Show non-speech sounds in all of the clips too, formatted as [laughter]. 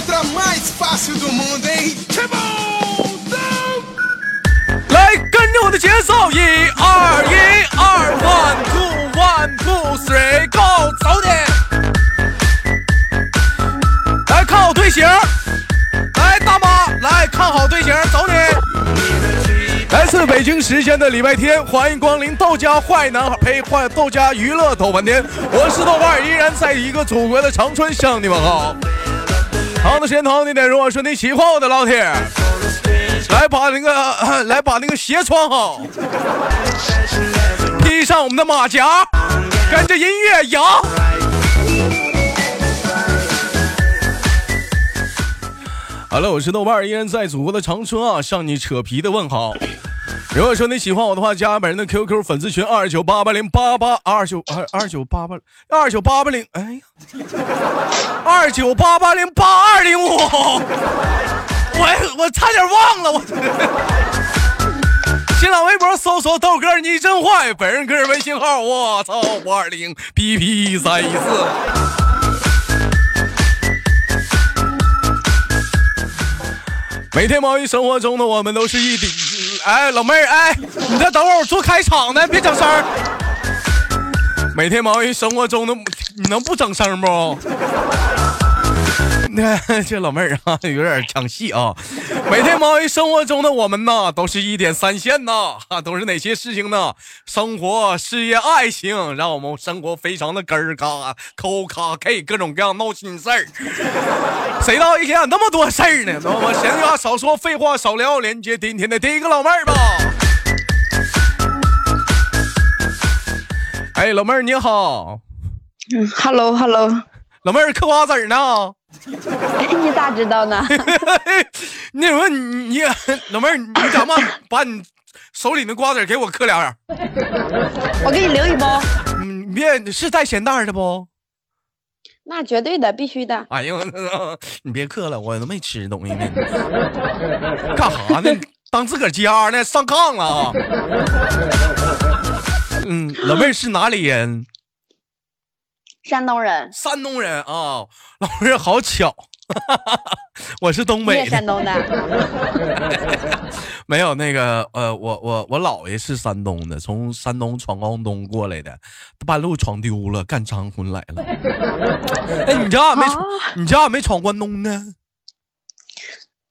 letra mais fácil do mundo, hein? 来，跟着我的节奏，一二一二，one two one two three go，走你！来看好队形，来大妈，来看好队形，走你！来自北京时间的礼拜天，欢迎光临豆家坏男孩呸坏豆家娱乐豆半天，我是豆瓣，依然在一个祖国的长春向你们好。好的时间同样地点，如果说你喜欢我的老铁，来把那个来把那个鞋穿好，披上我们的马甲，跟着音乐摇。好了，我是豆瓣，依然在祖国的长春啊，向你扯皮的问好。如果说你喜欢我的话，加本人的 QQ 粉丝群二九八八零八八二九二二九八八二九八八零，哎呀，二九八八零八二零五，我我差点忘了我。新浪微博搜索豆哥你真坏，本人个人微信号我操五二零 pp 三一四。每天忙于生活中的我们都是一顶，哎，老妹儿，哎，你再等会儿，我做开场呢，别整声儿。每天忙于生活中的，你能不整声不？那 [laughs] 这老妹儿啊，[laughs] 有点抢戏啊。每天忙于生活中的我们呐，都是一点三线呐，啊，都是哪些事情呢？生活、事业、爱情，让我们生活非常的根儿嘎抠卡 K，各种各样闹心事儿。谁道一天那么多事儿呢？那么闲话少说，废话少聊，连接今天的第一个老妹儿吧。哎，老妹儿你好，嗯，Hello Hello，老妹儿嗑瓜子儿呢？哎，你咋知道呢？[laughs] 那什么，你你老妹儿，你敢不 [coughs] 把你手里的瓜子给我嗑两眼？我给你留一包，嗯，你别是带咸蛋的不？那绝对的，必须的。哎呦，你别嗑了，我都没吃东西呢。干哈呢？当自个儿家呢？上炕了啊？嗯，老妹儿是哪里人？山东人，山东人啊，[laughs] 老妹儿好巧，[laughs] 我是东北的。山东的？[laughs] 没有那个呃，我我我姥爷是山东的，从山东闯关东过来的，半路闯丢了，干张婚来了。哎，你家咋没闯？你家咋没闯关东呢？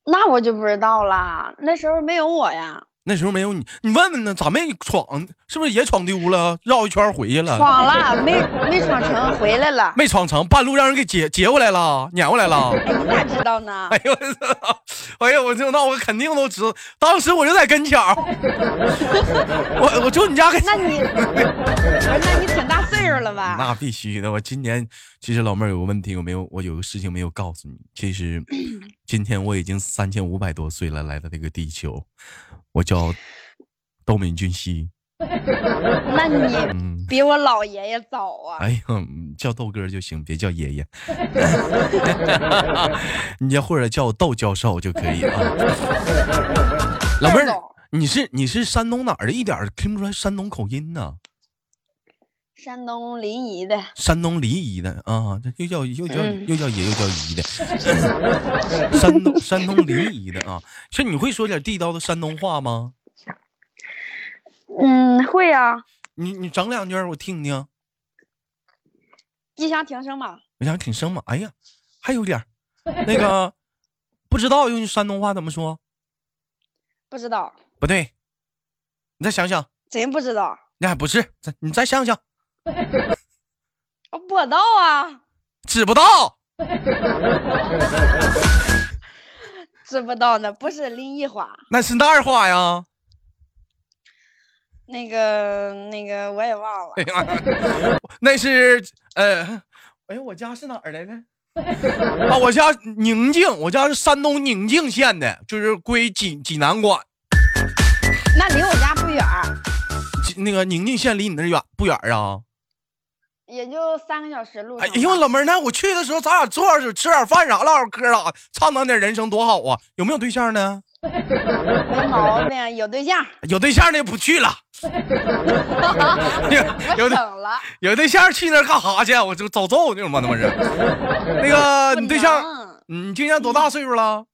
那我就不知道啦，那时候没有我呀。那时候没有你，你问问呢？咋没闯？是不是也闯丢了？绕一圈回去了？闯了，没没闯成，回来了。没闯成，半路让人给劫劫回来了，撵回来了。[laughs] 哎，你咋知道呢？哎呦我操！哎呦我就那我肯定都知道，当时我就在跟前儿。我我就你家跟。那你，那你挺大岁数了吧？那必须的。我今年其实老妹儿有个问题，我没有，我有个事情没有告诉你。其实 [clears throat] 今天我已经三千五百多岁了，来到这个地球。我叫窦敏俊熙，[laughs] 那你比我老爷爷早啊！哎呀，叫豆哥就行，别叫爷爷。[laughs] 你或者叫我窦教授就可以啊。老妹儿，你是你是山东哪儿的？一点听不出来山东口音呢。山东临沂的。山东临沂的啊，这又叫又叫又叫爷又叫姨的。[laughs] 山东山东临沂的啊，是你会说点地道的山东话吗？嗯，会呀。你你整两句我听听。你想挺什么？我想挺什么？哎呀，还有点那个不知道用山东话怎么说？不知道。不对，你再想想。真不知道。那还不是，你再想想。[laughs] 我不知道啊，知不道，知不道呢不是临沂话，那是哪儿话呀？那个那个我也忘了，那是呃，哎呀，我家是哪儿来的？啊，我家宁静，我家是山东宁静县的，就是归济济南管。那离我家不远。那个宁静县离你那远不远啊？也就三个小时路。哎呦，老妹儿，那我去的时候，咱俩坐着吃点饭啥，唠唠嗑啥，畅谈点人生多好啊！有没有对象呢？没毛病，有对象。有对象的不去了。[laughs] 有等了。有对象去那干啥去？我就遭揍那种吗？那不是？那个你对象，你今年多大岁数了？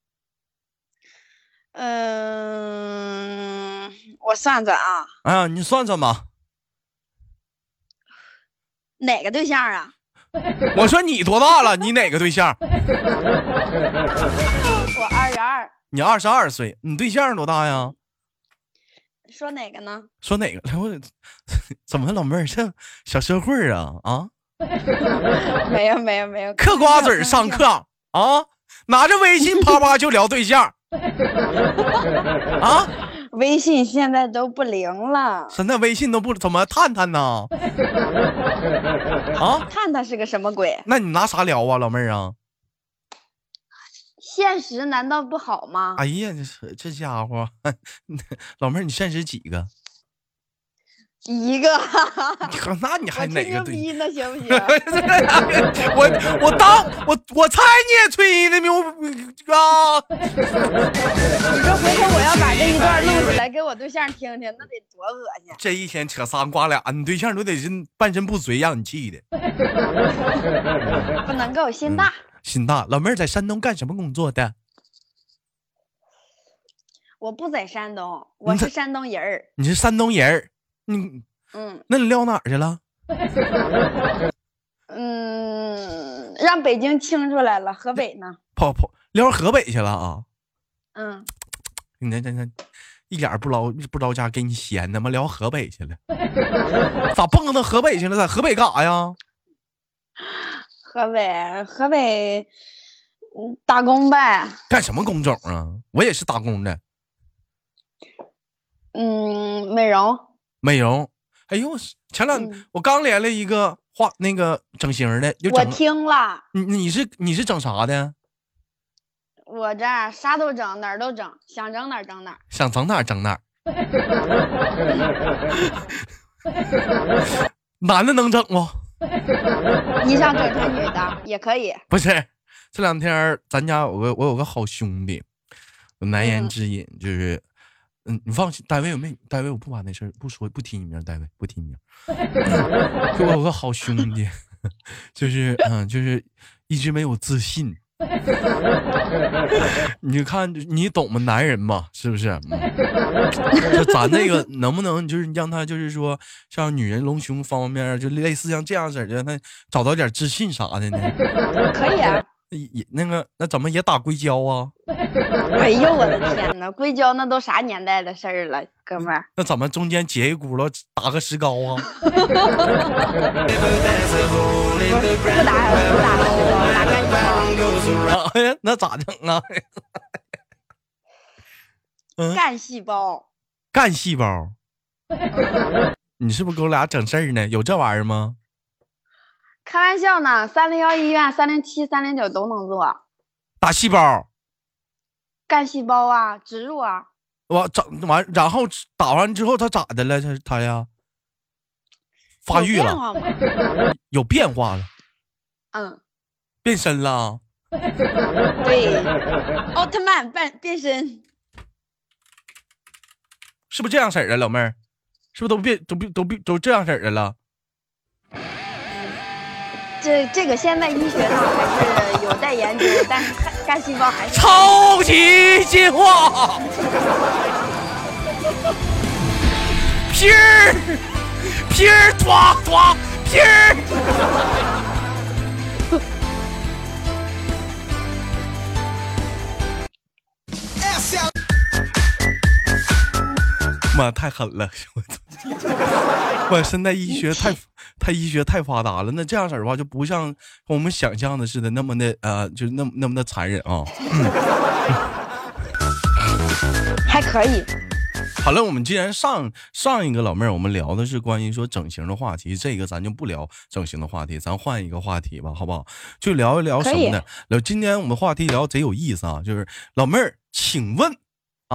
嗯，我算算啊，哎呀，你算算吧。哪个对象啊？[laughs] 我说你多大了？你哪个对象？[laughs] 我二十二。你二十二岁，你对象多大呀？说哪个呢？说哪个？[laughs] 我怎么了，老妹儿？这小社会啊啊！没有没有没有，嗑瓜子儿上课啊，拿着微信啪啪就聊对象啊！微信现在都不灵了，现在微信都不怎么探探呢？[laughs] 啊，探探是个什么鬼？那你拿啥聊啊，老妹儿啊？现实难道不好吗？哎呀，这这家伙，[laughs] 老妹儿，你现实几个？一个。[laughs] 那你还哪个对？呢？行不行？[laughs] 我我当我我猜你也吹的牛啊！[laughs] 你说回头我要把这一段录出来给我对象听听，那得多恶心！这一天扯仨瓜俩，你对象都得是半身不遂，让你气的。不能够，心大。心大，老妹儿在山东干什么工作的？我不在山东，我是山东人儿。你是山东人儿，你嗯，那你撂哪儿去了？[laughs] 嗯，让北京清出来了，河北呢？跑跑撂河北去了啊？嗯，你看，看看，一点不着不着家，给你闲的吗？聊河北去了？[laughs] 咋蹦到河北去了？在河北干啥呀？河北，河北，嗯，打工呗。干什么工种啊？我也是打工的。嗯，美容。美容。哎呦，前两我刚连了一个画那个整形的，我听了。你你是你是整啥的？我这啥都整，哪儿都整，想整哪儿整哪儿。想整哪儿整哪儿。男的能整不？你想整成女的也可以，不是？这两天咱家有个我有个好兄弟，难言之隐就是，嗯，你放心，单位我没单位我不把那事儿不说不提你名，单位不提你名。[laughs] 就我有个好兄弟，[laughs] 就是嗯，就是一直没有自信。[laughs] 你看，你懂吗？男人嘛，是不是？就咱那个能不能就是让他就是说像女人隆胸方方面面，就类似像这样式的，让他找到点自信啥的呢？可以啊。也那个那怎么也打硅胶啊？[laughs] 哎呦我的天哪，硅胶那都啥年代的事儿了，哥们儿。那怎么中间截一轱辘打个石膏啊？不打不打石膏，打干细胞。哎呀，那咋整啊？[laughs] 干细胞。干细胞。[laughs] 你是不是给我俩整事儿呢？有这玩意儿吗？开玩笑呢，三零幺医院、三零七、三零九都能做。打细胞，干细胞啊，植入啊。我整完，然后打完之后他咋的了？他他呀，发育了，有变化了。嗯，变身了。对，奥特曼变变身，是不是这样式儿的，老妹儿？是不是都变都变都变都这样式儿的了？这这个现在医学上还是有待研究，但是干细胞还是超级进化，皮儿皮儿抓抓皮儿，妈太狠了，我操！我现在医学太。太医学太发达了，那这样式儿的话就不像我们想象的似的那么的呃，就那么那么的残忍啊。[laughs] 还可以。好了，我们既然上上一个老妹儿，我们聊的是关于说整形的话题，这个咱就不聊整形的话题，咱换一个话题吧，好不好？就聊一聊什么呢？聊今天我们话题聊贼有意思啊，就是老妹儿，请问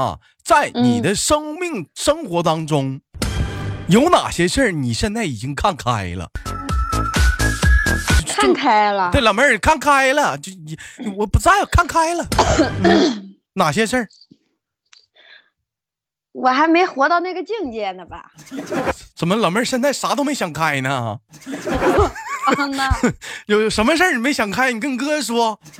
啊，在你的生命生活当中。有哪些事儿你现在已经看开了？看开了。对，老妹儿看开了，就你我不在，看开了。[laughs] 哪些事儿？我还没活到那个境界呢吧？怎么老妹儿现在啥都没想开呢？[laughs] [laughs] 有有什么事儿你没想开，你跟哥说，[laughs]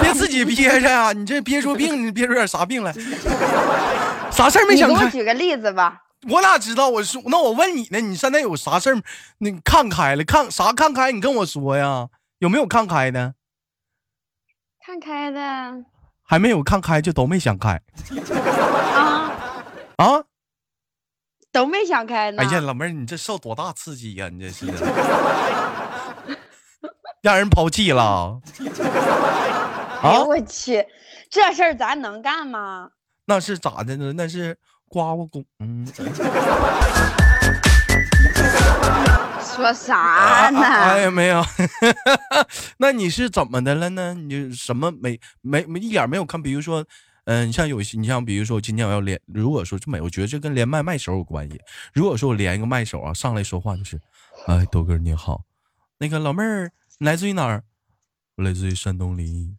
别自己憋着啊！你这憋出病，你憋出点啥病来？[laughs] 啥事儿没你给我？举个例子吧。我哪知道？我说，那我问你呢？你现在有啥事儿？你看开了，看啥看开？你跟我说呀，有没有看开的？看开的还没有看开，就都没想开啊，啊！都没想开呢。哎呀，老妹儿，你这受多大刺激呀、你这是让人抛弃了啊？我去，这事儿咱能干吗？那是咋的呢？那是刮刮公，嗯，说啥啊呢？哎呀，没有。[laughs] 那你是怎么的了呢？你就什么没没没一点没有看？比如说，嗯、你像有些，你像比如说，今天我要连，如果说这没，我觉得这跟连麦麦手有关系。如果说我连一个麦手啊，上来说话就是，哎，豆哥你好，那个老妹儿你来自于哪儿？我来自于山东临沂。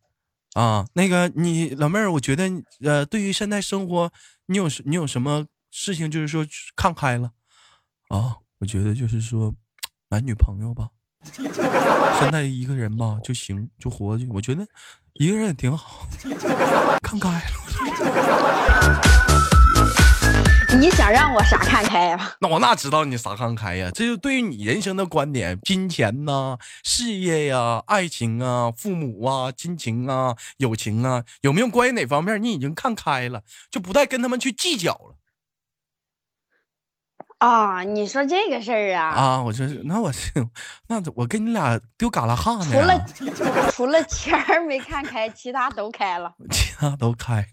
啊，那个你老妹儿，我觉得呃，对于现在生活，你有你有什么事情就是说看开了啊？我觉得就是说，男女朋友吧，现在一个人吧就行，就活去。我觉得一个人也挺好，[laughs] 看开了。你想让我啥看开呀？[laughs] 那我哪知道你啥看开呀？这就对于你人生的观点，金钱呐、事业呀、爱情啊、父母啊、亲情啊、友情啊，有没有关于哪方面你已经看开了，就不再跟他们去计较了啊，你说这个事儿啊，啊？我就是那我是那我跟你俩丢嘎啦哈呢除了除了钱儿没看开，其他都开了。其他都开。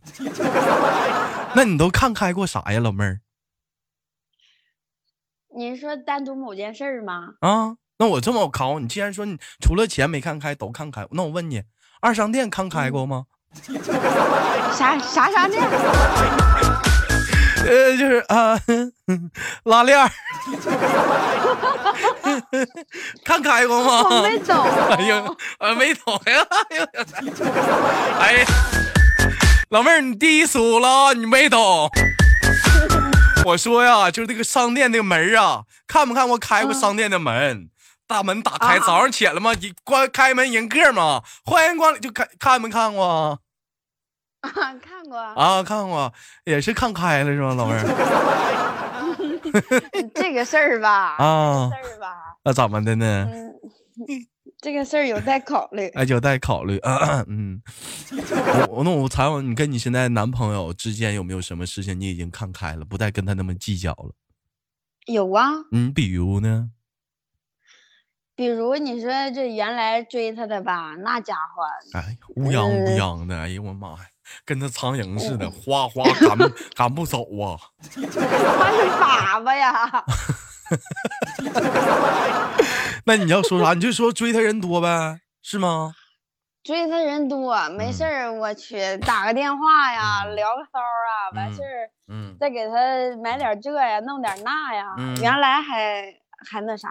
[laughs] 那你都看开过啥呀，老妹儿你说单独某件事儿吗？啊？那我这么考你，既然说你除了钱没看开，都看开，那我问你，二商店看开过吗？[laughs] 啥啥商店？呃，就是啊，拉链儿，看开过吗？我没懂。哎呀，呃，没懂呀，哎呀，哎呀，老妹儿，你低俗了，你没懂。我说呀，就是这个商店那个门儿啊，看没看过开过商店的门？大门打开，啊早上起来嘛，你关开门迎客嘛，欢迎光临，就看看没看过啊？啊，看过。啊，看过，也是看开了是吧，老妹儿？[laughs] 这个事儿吧，啊这个事儿吧，那怎么的呢？嗯，这个事儿有待考虑。哎，有待考虑。嗯，我那我采访你，跟你现在男朋友之间有没有什么事情你已经看开了，不再跟他那么计较了？有啊，嗯，比如呢？比如你说这原来追他的吧，那家伙哎，乌泱乌嗯泱的，哎呦我妈呀，跟那苍蝇似的，哗哗赶不赶不走啊！[laughs] 他是粑粑呀。[laughs] 那你要说啥？你就说追他人多呗，是吗？追他人多，没嗯事儿，我去打个电话呀，聊个骚啊，完嗯事儿嗯，再给他买点这呀，弄点那呀。嗯原来还还那啥，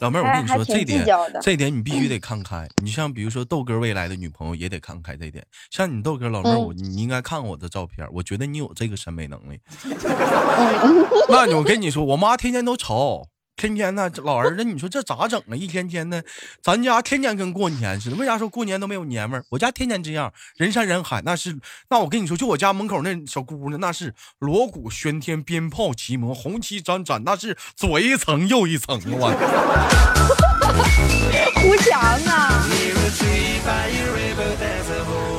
老妹儿，我跟你说，这点这点你必须得看开。你像比如说豆哥未来的女朋友也得看开这点。像你豆哥老妹儿，嗯我你你应该看我的照片，我觉得你有这个审美能力。嗯 [laughs] 那你我跟你说，我妈天天都愁，天天呢，老儿子，你说这咋整啊？一天天的，咱家天天跟过年似的。为啥说过年都没有年味儿？我家天天这样，人山人海，那是那我跟你说，就我家门口那小姑娘，那是锣鼓喧天，鞭炮齐鸣，红旗展展，那是左一层右一层！我胡强啊，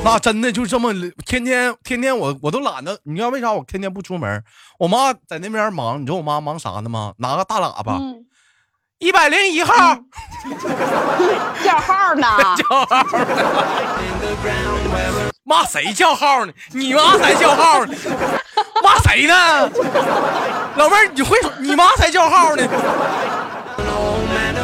那真的就这么天天天天我我都懒得，你知道为啥我天天不出门？我妈在那边忙，你知道我妈忙啥呢吗？拿个大喇叭，嗯，一百零一号。叫号呢，[laughs] 叫号呢？骂谁叫号呢？你妈才叫号呢！骂谁呢？老妹儿，你会你妈才叫号呢？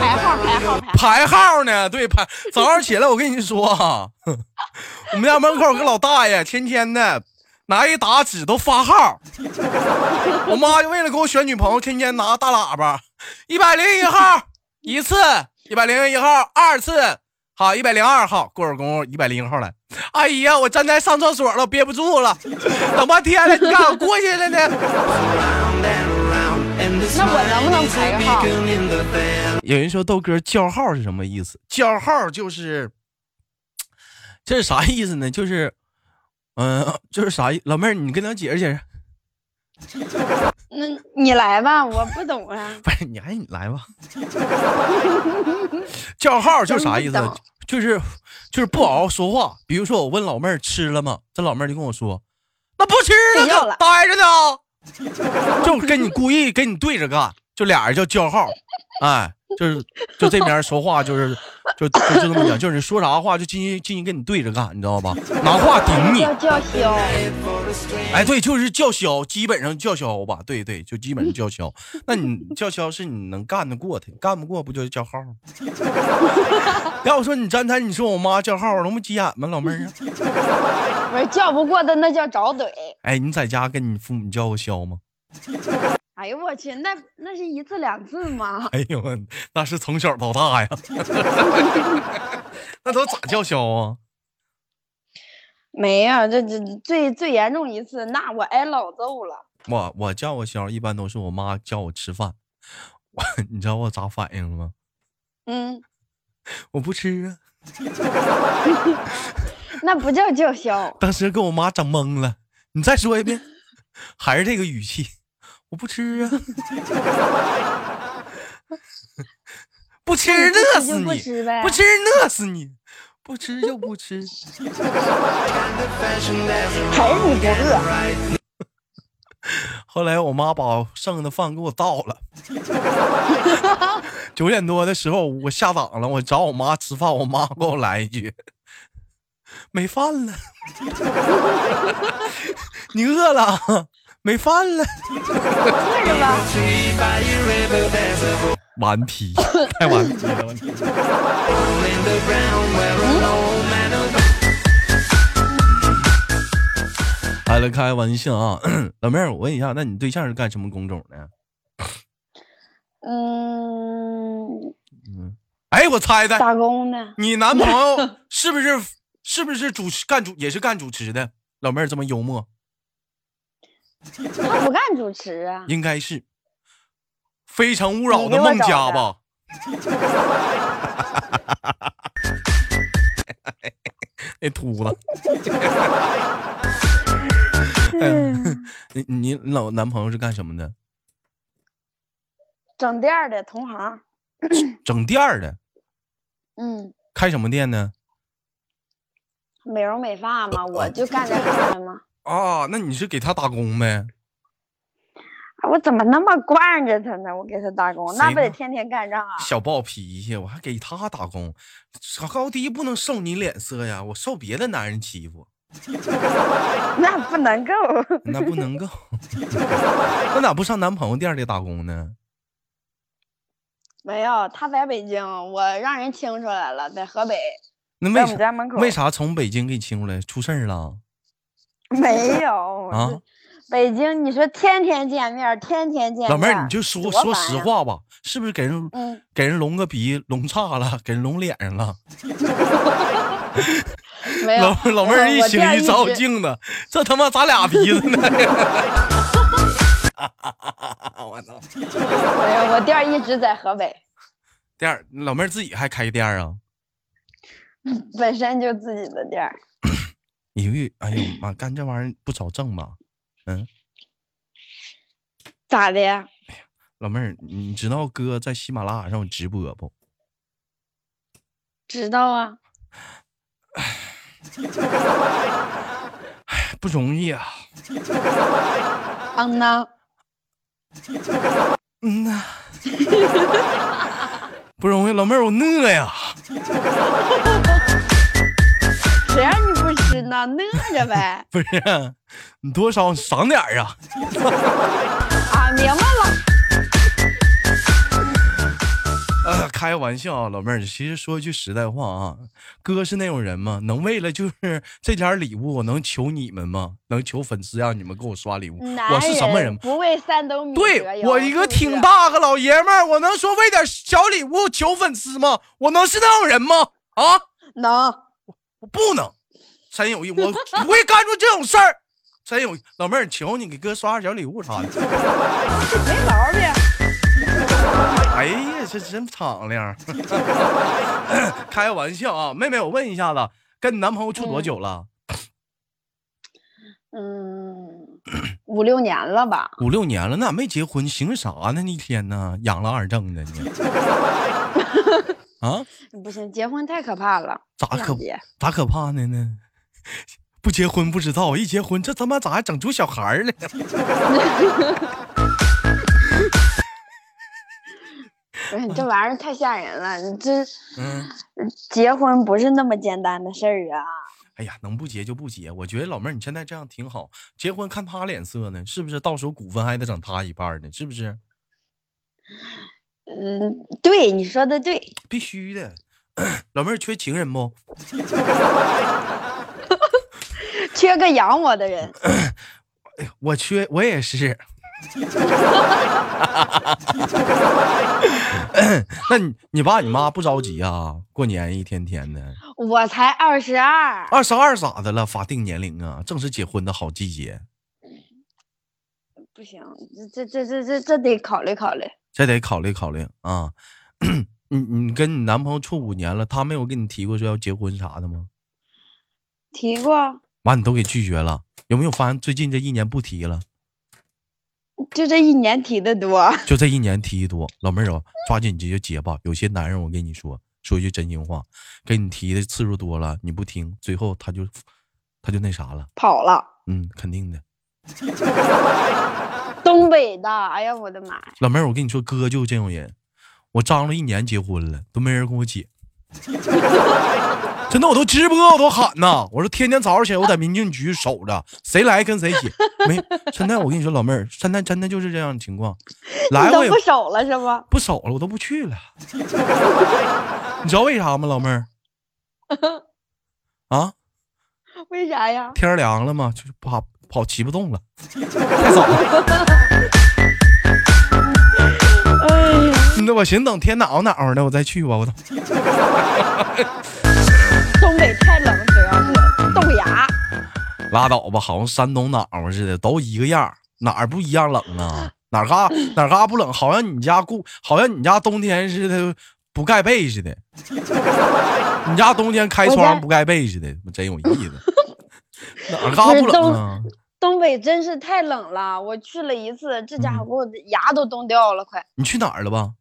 排号排号排号。呢？对，排。早上起来，我跟你说啊，[laughs] 我们家门口有个老大爷，天天的拿一沓纸都发号。我妈就为了给我选女朋友，天天拿大喇叭，一百零一号一次，一百零一号二次，好，一百零二号。过会儿功夫，一百零一号来。哎呀，我站在上厕所了，憋不住了，等半天了，你干啥过去了呢？那我能不能排个号？有人说豆哥叫号是什么意思？叫号就是，这是啥意思呢？就是，嗯、就是啥意？老妹儿，你跟他解释解释。那你来吧，我不懂啊。[laughs] 不是，你还你来吧。叫号就是啥意思？就是就是不好好说话。比如说我问老妹儿吃了吗？这老妹儿就跟我说，那不吃了待着呢。[laughs] 就跟你故意跟你对着干，就俩人叫叫号，哎，就是就这边说话就是就就就这么讲，就是你说啥话就进去进去跟你对着干，你知道吧？拿话顶你。叫叫嚣，哎，对，就是叫嚣，基本上叫嚣吧，对对，就基本上叫嚣。那你叫嚣是你能干得过他，干不过不就是叫号吗？[laughs] 要我说你站台，你说我妈叫号，能不急眼吗，老妹儿啊？我说叫不过的那叫找怼。哎，你在家跟你父母叫过嚣吗？哎呦我去，那那是一次两次吗？[laughs] 哎呦，那是从小到大呀，[laughs] 那都咋叫嚣啊？没呀、这这最最严重一次，那我挨老揍了。我我叫我嚣，一般都是我妈叫我吃饭，我 [laughs] 你知道我咋反应吗？嗯，我不吃啊。那不叫叫嚣，当时给我妈整懵了。你再说一遍，还是这个语气，我不吃啊，[laughs] 不吃饿死你，吃呗。不吃饿死你，不吃就不吃。还是你不饿？[laughs] 后来我妈把剩的饭给我倒了。[laughs] 九点多的时候，我下岗了，我找我妈吃饭，我妈给我来一句：“没饭了。”你饿了？没饭了？饿着吧。顽皮，太顽皮了。开了开玩笑啊，[clears throat] 老妹儿，我问一下，那你对象是干什么工种的？嗯，哎，我猜的，打工的。你男朋友是不是是不是主持干主也是干主持的？老妹儿这么幽默，他不干主持啊。应该是《非诚勿扰》的孟佳的吧？那秃子。嗯，你你老男朋友是干什么的？整店儿的同行。[clears throat] 整店儿的，嗯，开什么店呢？美容美发嘛，我就干这行的嘛。啊，那你是给他打工呗？啊我怎么那么惯着他呢？我给他打工，那不得天天干仗啊？小暴脾气，我还给他打工，高低不能受你脸色呀，我受别的男人欺负，[laughs] 那不能够。那不能够。[laughs] 那咋不上男朋友店里打工呢？没有，他在北京，我让人清出来了，在河北，那为啥家门口。为啥从北京给你清出来？出事儿了？[laughs] 没 [laughs] 有啊？北京，你说天天见面，天天见面。老妹儿，你就说说。实话吧，是不是给人嗯，给人隆个鼻隆岔了，给人隆脸上了？[laughs] 没有。老老妹儿一醒一照镜子，这他妈咋俩鼻子呢？我操！没有，我店一直在河北，店儿老妹儿自己还开店啊？本身就自己的店儿。一个月，哎呦妈，干这玩意儿不少挣吧？嗯，咋的呀？老妹儿，你知道哥在喜马拉雅上有直播不？知道啊。哎不容易啊。嗯呐，嗯呐，不容易，老妹儿，我饿呀。谁让你不吃呢？饿着呗。[laughs] 不是，你多少赏点儿啊？[laughs] 啊，明白了。啊，开个玩笑啊，老妹儿，其实说句实在话啊，哥是那种人吗？能为了就是这点礼物，我能求你们吗？能求粉丝让你们给我刷礼物？我是什么人？不为三斗米折对我一个挺大个老爷们儿，我能说为点小礼物求粉丝吗？我能是那种人吗？啊，能。我不能，真有意，我不会干出这种事儿。[laughs] 真有，老妹儿，求你给哥刷点小礼物啥的。没毛病。[laughs] 哎呀，这真敞亮。[laughs] 开玩笑啊，妹妹，我问一下子，跟你男朋友处多久了？嗯，五六年了吧？五六年了，那咋没结婚？寻思啥呢？那一天呢？养了二正的你？啊？不行，结婚太可怕了。咋可咋可怕呢呢？[laughs] 不结婚不知道，一结婚这他妈咋还整出小孩儿来？不是你这玩意儿太吓人了，你这嗯，结婚不是那么简单的事儿啊。哎呀，能不结就不结。我觉得老妹儿你现在这样挺好，结婚看他脸色呢，是不是？到时候股份还得整他一半呢，是不是？嗯，对，你说的对。必须的。[clears throat] 老妹儿缺情人不？[laughs] 缺个养我的人，我缺，我也是。[laughs] 那你你爸你妈不着急啊？过年一天天的，我才二十二，二十二咋的了？法定年龄啊，正是结婚的好季节，不行，这这这这这这得考虑考虑。这得考虑考虑啊。[clears throat] 你你跟你男朋友处五年了，他没有跟你提过说要结婚啥的吗？提过，完你都给拒绝了，有没有发现最近这一年不提了？就这一年提的多。[laughs] 就这一年提的多，老妹儿啊，抓紧直接结吧。有些男人，我跟你说，说句真心话，给你提的次数多了，你不听，最后他就他就那啥了。跑了，嗯，肯定的。[laughs] 东北的，哎呀，我的妈呀！老妹儿，我跟你说，哥就这种人，我张罗一年结婚了，都没人跟我结。[laughs] 真的，我都直播，我都喊呐！我说天天早上起来，我在民政局守着，谁来跟谁写。没，现在我跟你说，老妹儿，现在真的就是这样的情况。来，我也不守了是吗？不守了，我都不去了。[laughs] 你知道为啥吗，老妹儿？啊，[laughs] 为啥呀？天凉了嘛，就是跑跑骑不动了，太早了。[laughs] 哎呀，那我寻思等天暖和暖和的，我再去吧。我都拉倒吧，好像山东暖和似的，都一个样儿，哪儿不一样冷啊？[laughs] 哪儿嘎哪儿嘎不冷？好像你家故，好像你家冬天似的不盖被似的。你家冬天开窗不盖被似的，真有意思。[laughs] 哪儿嘎不冷啊？东北真是太冷了，我去了一次，这家伙嗯给我牙都冻掉了，快！你去哪儿了吧？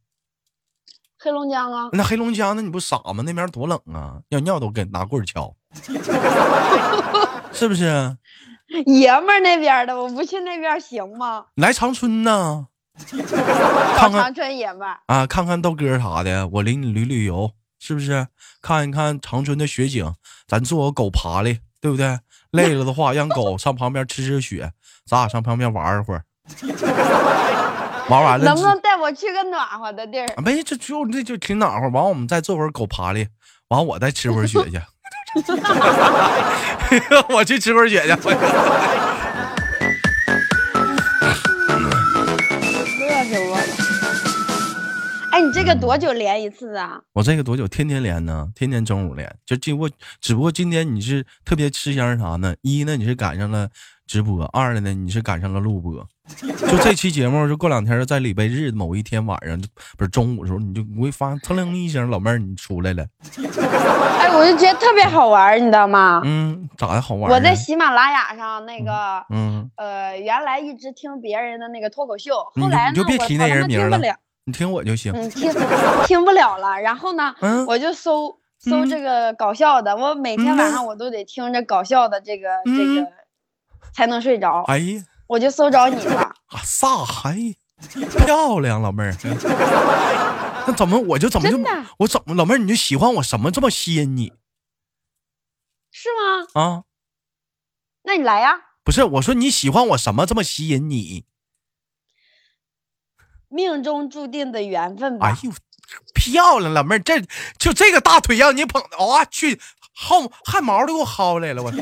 黑龙江啊，那黑龙江，那你不傻吗？那边多冷啊，尿尿都跟拿棍儿敲，[laughs] 是不是？爷们儿那边的，我不去那边行吗？来长春呢，看看长春爷们儿，啊，看看豆哥啥的，我领你旅旅游，是不是？看一看长春的雪景，咱做个狗爬犁，对不对？累了的话，让狗上旁边吃吃雪，咱俩上旁边玩一会儿，[laughs] 玩完了能不能带我去个暖和的地儿？啊没，这就这就挺暖和。完，我们再做会儿狗爬犁，完我再吃会儿雪去。[laughs] 我去吃会儿雪去。热死我了！哎，你这个多久连一次啊？我这个多久？天天连呢？天天中午连。就只不过，只不过今天你是特别吃香啥呢？一呢，你是赶上了直播；二了呢，你是赶上了录播。就这期节目，就过两天在礼拜日某一天晚上，不是中午的时候，你就你会发现噌楞一声，老妹儿你出来了。[laughs] 哎，我就觉得特别好玩儿，你知道吗？嗯，咋的好玩呢？我在喜马拉雅上那个，嗯，呃，原来一直听别人的那个脱口秀，你后来呢，你就别提那人名了你听我就行。嗯，听听不了了。然后呢，[laughs] 嗯我就搜搜嗯这个搞笑的，我每天晚上我都得听着搞笑的这个这嗯个才能睡着，哎呀，我就搜着你了。啊，撒嗨，漂亮，老妹儿。[laughs] 那怎么我就怎么就我怎么老妹儿你就喜欢我什么这么吸引你是吗？啊？那你来呀，不是，我说你喜欢我什么这么吸引你？命中注定的缘分吧。哎呦，漂亮，老妹儿，这就这个大腿让你捧的，哇、去薅汗毛都给我薅来了，我。[laughs]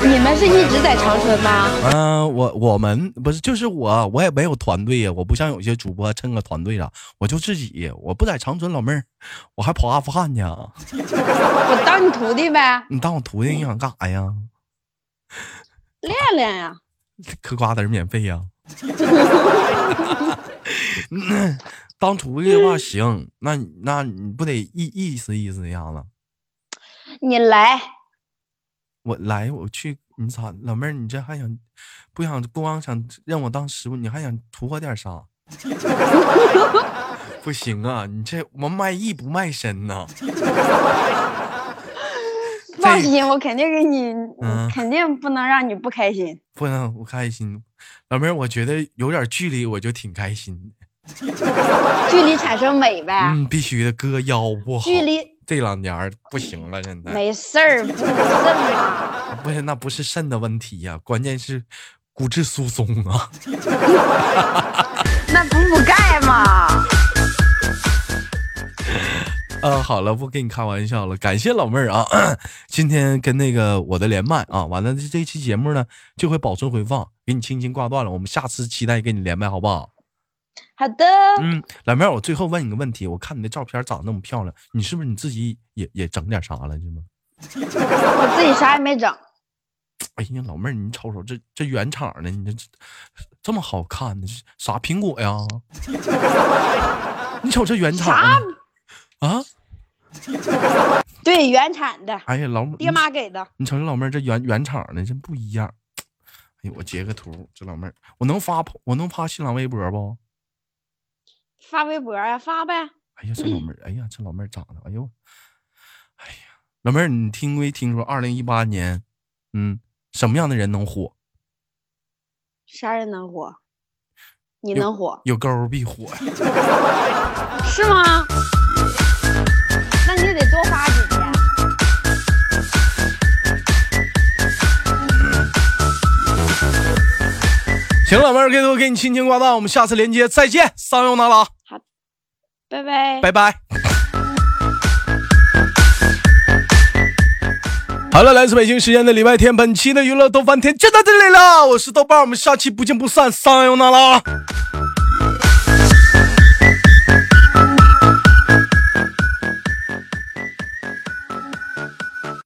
你们是一直在长春吗？嗯、我我们不是就是我，我也没有团队呀，我不像有些主播趁个团队了，我就自己，我不在长春，老妹儿，我还跑阿富汗呢。我当你徒弟呗，你当我徒弟，你想干啥呀？练练呀。嗑瓜子儿免费呀？嗯 [laughs] 当徒弟的话行，那那你不得意意思意思一下子？你来，我来，我去，你咋，老妹儿，你这还想不想不光想让我当师傅，你还想图我点啥？[laughs] 不行啊，你这我卖艺不卖身呐。放心，我肯定给你，嗯肯定不能让你不开心。不能不开心，老妹儿，我觉得有点距离我就挺开心的。[laughs] 距离产生美呗，嗯，必须的，哥腰不好，距离这两年儿不行了，现在没事儿，不是嘛。[laughs] 不是那不是肾的问题呀、关键是骨质疏松啊。[laughs] 那补补钙嘛。啊，好了，不跟你开玩笑了，感谢老妹儿啊！[clears throat] 今天跟那个我的连麦啊，完了这这期节目呢就会保存回放，给你轻轻挂断了。我们下次期待跟你连麦，好不好？好的，嗯，老妹儿，我最后问你个问题，我看你的照片长那么漂亮，你是不是你自己也也整点啥了，是吗？我自己啥也没整。[tsk] 哎呀，老妹儿，你瞅瞅这这原厂的，你这这这么好看呢？是啥苹果呀？[laughs] 你瞅这原厂啥啊！[laughs] 对，原产的，哎呀，老爹妈给的。你瞅这老妹儿这原原厂的真不一样。[tsk] 哎呦，我截个图，这老妹儿，我能发我能发新浪微博不？发微博呀、发呗。哎呀，这老妹儿，哎呀，这老妹儿长得，哎呦，哎呀，老妹儿，你听没听说二零一八年，嗯，什么样的人能火？啥人能火？你能火有沟必火呀！[laughs] 是吗？那你得多发几天。行，老妹儿，给我给你亲情挂断，我们下次连接再见，桑油拿拉，拜拜。拜拜。好了，来自北京时间的礼拜天，本期的娱乐豆翻天就到这里了，我是豆瓣，我们下期不见不散，撒油拿拉。